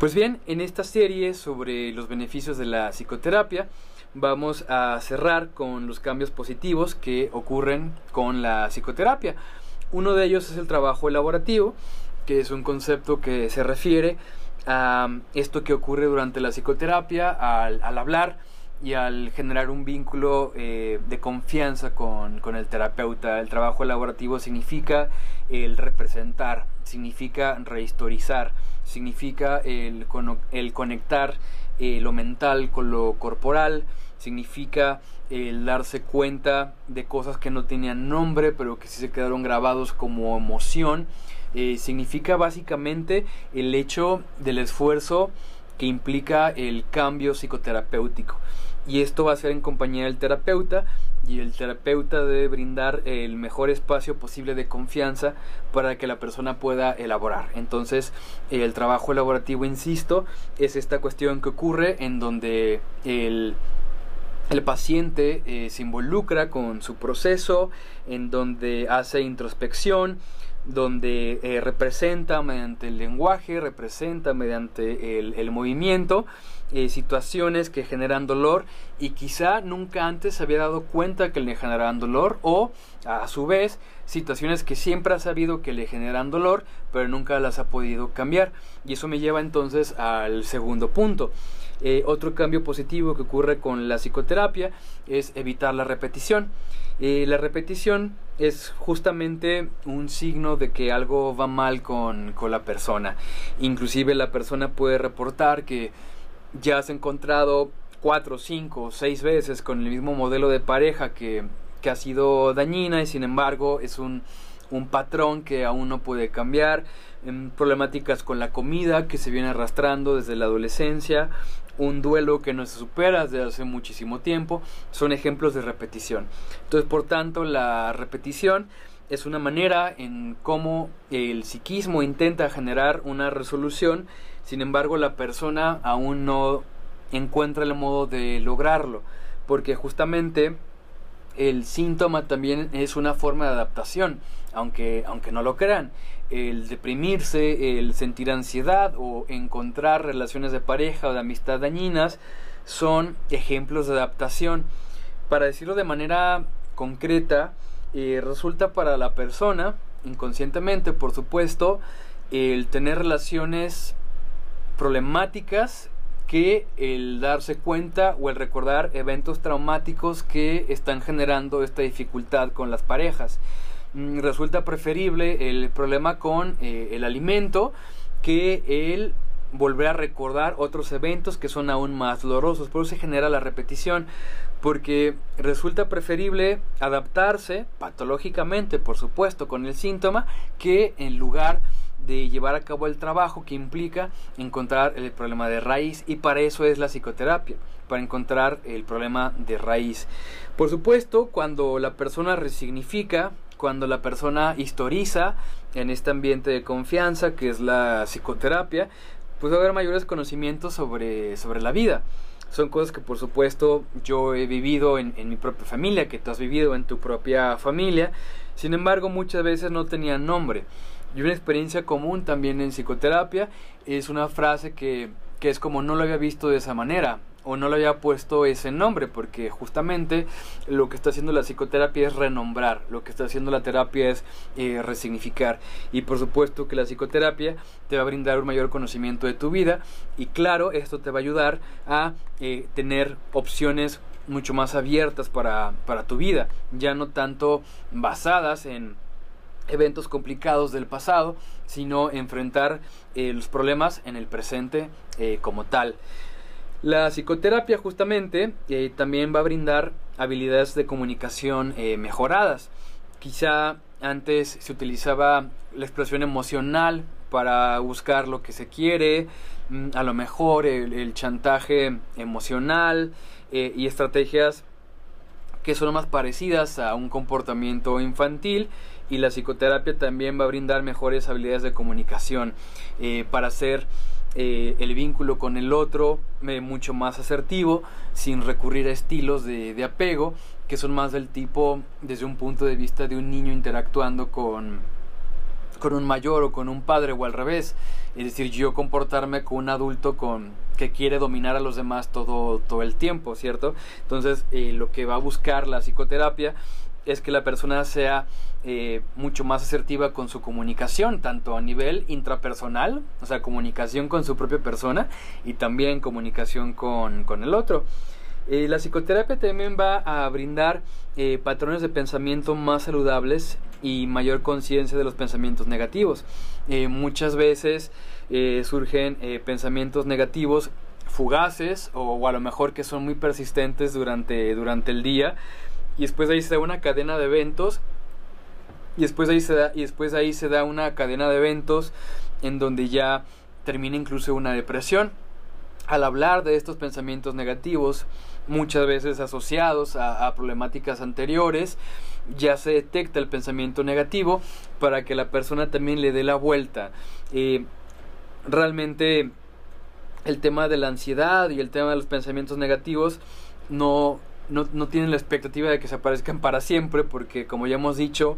Pues bien, en esta serie sobre los beneficios de la psicoterapia vamos a cerrar con los cambios positivos que ocurren con la psicoterapia. Uno de ellos es el trabajo elaborativo, que es un concepto que se refiere a esto que ocurre durante la psicoterapia al, hablar y al generar un vínculo eh, de confianza con, con, el terapeuta. El trabajo elaborativo significa el representar, significa rehistorizar, significa el, el conectar eh, lo mental con lo corporal, significa el darse cuenta de cosas que no tenían nombre, pero que sí se quedaron grabados como emoción. Eh, significa básicamente el hecho del esfuerzo que implica el cambio psicoterapéutico. Y esto va a ser en compañía del terapeuta y el terapeuta debe brindar el mejor espacio posible de confianza para que la persona pueda elaborar. Entonces, el trabajo elaborativo, insisto, es esta cuestión que ocurre en donde el el paciente eh, se involucra con su proceso, en donde hace introspección, donde eh, representa mediante el lenguaje, representa mediante el, movimiento eh, situaciones que generan dolor y quizá nunca antes se había dado cuenta que le generaban dolor o a su vez situaciones que siempre ha sabido que le generan dolor pero nunca las ha podido cambiar y eso me lleva entonces al segundo punto eh, otro cambio positivo que ocurre con la psicoterapia es evitar la repetición. Eh, la repetición es justamente un signo de que algo va mal con, con la persona. Inclusive la persona puede reportar que ya has encontrado cuatro, cinco, seis veces con el mismo modelo de pareja que, que ha sido dañina y sin embargo es un un patrón que aún no puede cambiar, problemáticas con la comida que se viene arrastrando desde la adolescencia, un duelo que no se supera desde hace muchísimo tiempo, son ejemplos de repetición. Entonces, por tanto, la repetición es una manera en cómo el psiquismo intenta generar una resolución, sin embargo la persona aún no encuentra el modo de lograrlo, porque justamente el síntoma también es una forma de adaptación, aunque, aunque no lo crean. El deprimirse, el sentir ansiedad o encontrar relaciones de pareja o de amistad dañinas son ejemplos de adaptación. Para decirlo de manera concreta, resulta para la persona, inconscientemente por supuesto, el tener relaciones problemáticas que el darse cuenta o el recordar eventos traumáticos que están generando esta dificultad con las parejas. Mm, resulta preferible el problema con eh, el alimento que el volver a recordar otros eventos que son aún más dolorosos. Por eso se genera la repetición, porque resulta preferible adaptarse patológicamente, por supuesto, con el síntoma, que en lugar de llevar a cabo el trabajo que implica encontrar el problema de raíz y para eso es la psicoterapia, para encontrar el problema de raíz. Por supuesto, cuando la persona resignifica, cuando la persona historiza en este ambiente de confianza que es la psicoterapia, pues va a haber mayores conocimientos sobre, sobre la vida. Son cosas que por supuesto yo he vivido en, en mi propia familia, que tú has vivido en tu propia familia, sin embargo muchas veces no tenían nombre. Y una experiencia común también en psicoterapia es una frase que, que es como no lo había visto de esa manera o no le había puesto ese nombre porque justamente lo que está haciendo la psicoterapia es renombrar, lo que está haciendo la terapia es eh, resignificar y por supuesto que la psicoterapia te va a brindar un mayor conocimiento de tu vida y claro, esto te va a ayudar a eh, tener opciones mucho más abiertas para, para tu vida, ya no tanto basadas en eventos complicados del pasado, sino enfrentar eh, los problemas en el presente como tal. La psicoterapia justamente eh, también va a brindar habilidades de comunicación mejoradas. Quizá antes se utilizaba la expresión emocional para buscar lo que se quiere, mm, a lo mejor el chantaje emocional y estrategias que son más parecidas a un comportamiento infantil y la psicoterapia también va a brindar mejores habilidades de comunicación eh, para hacer eh, el vínculo con el otro eh, mucho más asertivo sin recurrir a estilos de, apego que son más del tipo desde un punto de vista de un niño interactuando con con un mayor o con un padre o al revés. Es decir, yo comportarme con un adulto con que quiere dominar a los demás todo, todo el tiempo, ¿cierto? Entonces, eh, lo que va a buscar la psicoterapia es que la persona sea eh, mucho más asertiva con su comunicación, tanto a nivel intrapersonal, o sea, comunicación con su propia persona y también comunicación con, con el otro. Eh, la psicoterapia también va a brindar eh, patrones de pensamiento más saludables y mayor conciencia de los pensamientos negativos. Muchas veces surgen pensamientos negativos fugaces o, a lo mejor que son muy persistentes durante, durante el día y después ahí se da una cadena de eventos y después ahí se da y después ahí se da una cadena de eventos en donde ya termina incluso una depresión al hablar de estos pensamientos negativos, muchas veces asociados a, problemáticas anteriores, ya se detecta el pensamiento negativo para que la persona también le dé la vuelta. Eh, realmente el tema de la ansiedad y el tema de los pensamientos negativos no, no, tienen la expectativa de que se aparezcan para siempre, porque como ya hemos dicho,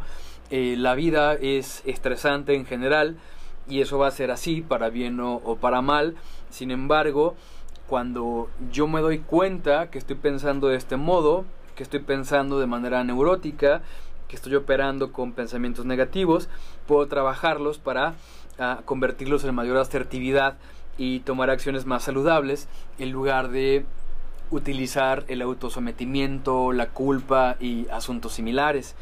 eh, la vida es estresante en general y eso va a ser así, para bien o, para mal. Sin embargo, cuando yo me doy cuenta que estoy pensando de este modo, que estoy pensando de manera neurótica, que estoy operando con pensamientos negativos, puedo trabajarlos para ah, convertirlos en mayor asertividad y tomar acciones más saludables en lugar de utilizar el autosometimiento, la culpa y asuntos similares.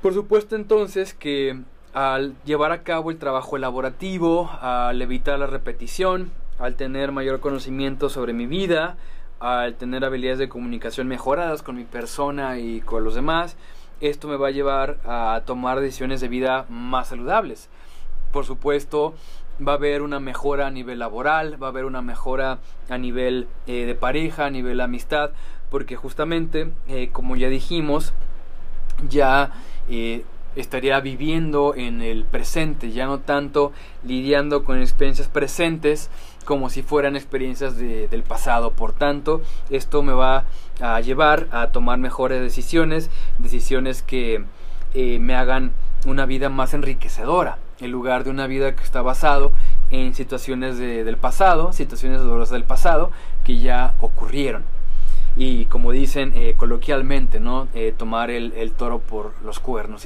Por supuesto entonces que al llevar a cabo el trabajo elaborativo, al evitar la repetición, al tener mayor conocimiento sobre mi vida, al tener habilidades de comunicación mejoradas con mi persona y con los demás, esto me va a llevar a tomar decisiones de vida más saludables. Por supuesto, va a haber una mejora a nivel laboral, va a haber una mejora a nivel eh, de pareja, a nivel amistad, porque justamente, eh, como ya dijimos, ya eh, estaría viviendo en el presente, ya no tanto lidiando con experiencias presentes como si fueran experiencias del pasado. Por tanto, esto me va a llevar a tomar mejores decisiones, decisiones que eh, me hagan una vida más enriquecedora, en lugar de una vida que está basado en situaciones del pasado, situaciones dolorosas del pasado que ya ocurrieron y como dicen eh, coloquialmente, ¿no? Eh, tomar el toro por los cuernos.